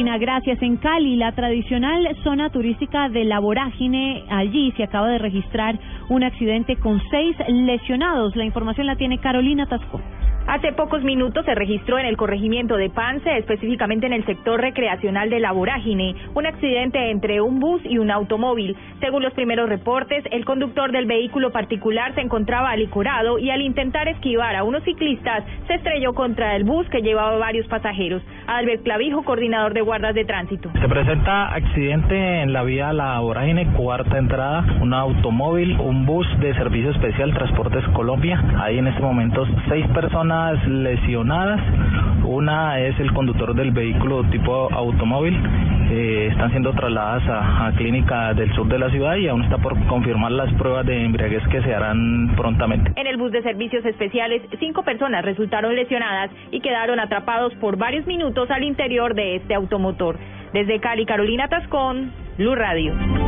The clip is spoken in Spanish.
Gracias. En Cali, la tradicional zona turística de La Vorágine, allí se acaba de registrar un accidente con seis lesionados. La información la tiene Carolina Tasco. Hace pocos minutos se registró en el corregimiento de Pance, específicamente en el sector recreacional de La Vorágine, un accidente entre un bus y un automóvil. Según los primeros reportes, el conductor del vehículo particular se encontraba alicorado y al intentar esquivar a unos ciclistas se estrelló contra el bus que llevaba varios pasajeros. Albert Clavijo, coordinador de guardas de tránsito. Se presenta accidente en la vía La Vorágine, cuarta entrada, un automóvil, un bus de servicio especial Transportes Colombia. Hay en este momento seis personas lesionadas. Una es el conductor del vehículo tipo automóvil. Eh, están siendo trasladadas a, a clínica del sur de la ciudad y aún está por confirmar las pruebas de embriaguez que se harán prontamente. En el bus de servicios especiales, cinco personas resultaron lesionadas y quedaron atrapados por varios minutos al interior de este automotor. Desde Cali, Carolina Tascón, Blue Radio.